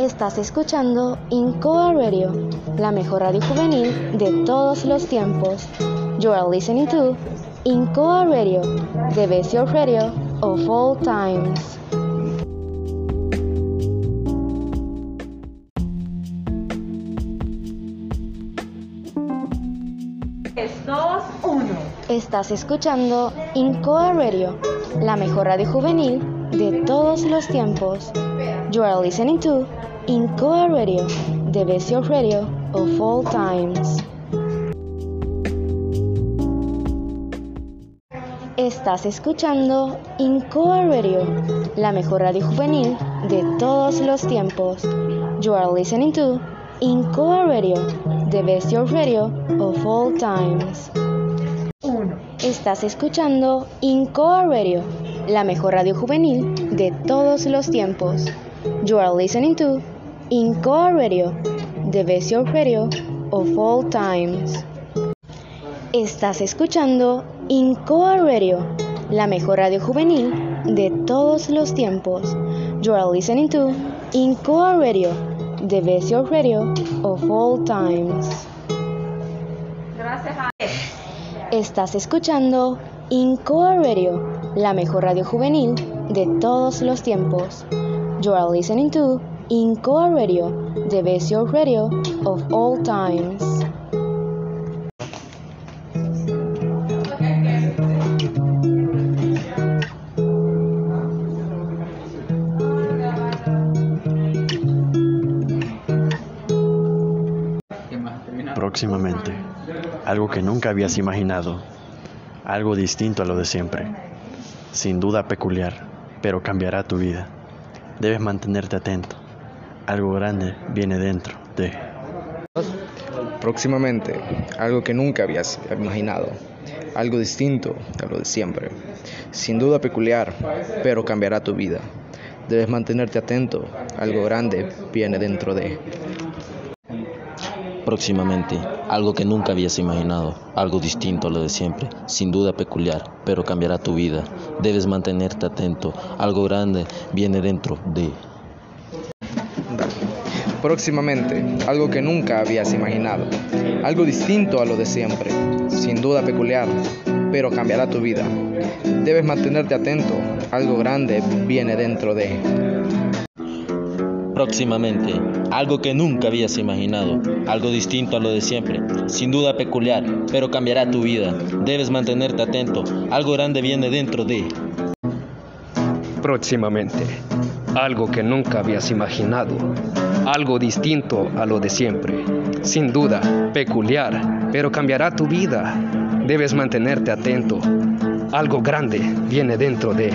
Estás escuchando Incoa Radio, la mejor radio juvenil de todos los tiempos. You are listening to Incoa Radio, the best radio of all times. Estás escuchando Incoa Radio, la mejor radio juvenil de todos los tiempos. You are listening to Incoa Radio, the best radio of all times. Estás escuchando Incoa Radio, la mejor radio juvenil de todos los tiempos. You are listening to Incoa Radio, the best radio of all times. Estás escuchando Incoa Radio, la mejor radio juvenil de todos los tiempos. You are listening to Incoa Radio, the best radio of all times. Estás escuchando Incoa Radio, la mejor radio juvenil de todos los tiempos. You are listening to Incoa Radio, the best radio of all times. Estás escuchando Incoa Radio, la mejor radio juvenil de todos los tiempos. You are listening to Incoa Radio, the best radio of all times. Próximamente, algo que nunca habías imaginado, algo distinto a lo de siempre, sin duda peculiar, pero cambiará tu vida. Debes mantenerte atento, algo grande viene dentro de... Próximamente, algo que nunca habías imaginado, algo distinto a lo de siempre, sin duda peculiar, pero cambiará tu vida. Debes mantenerte atento, algo grande viene dentro de próximamente, algo que nunca habías imaginado, algo distinto a lo de siempre, sin duda peculiar, pero cambiará tu vida. Debes mantenerte atento, algo grande viene dentro de... Próximamente, algo que nunca habías imaginado, algo distinto a lo de siempre, sin duda peculiar, pero cambiará tu vida. Debes mantenerte atento, algo grande viene dentro de... Próximamente, algo que nunca habías imaginado, algo distinto a lo de siempre, sin duda peculiar, pero cambiará tu vida. Debes mantenerte atento, algo grande viene dentro de... Próximamente, algo que nunca habías imaginado, algo distinto a lo de siempre, sin duda peculiar, pero cambiará tu vida. Debes mantenerte atento, algo grande viene dentro de...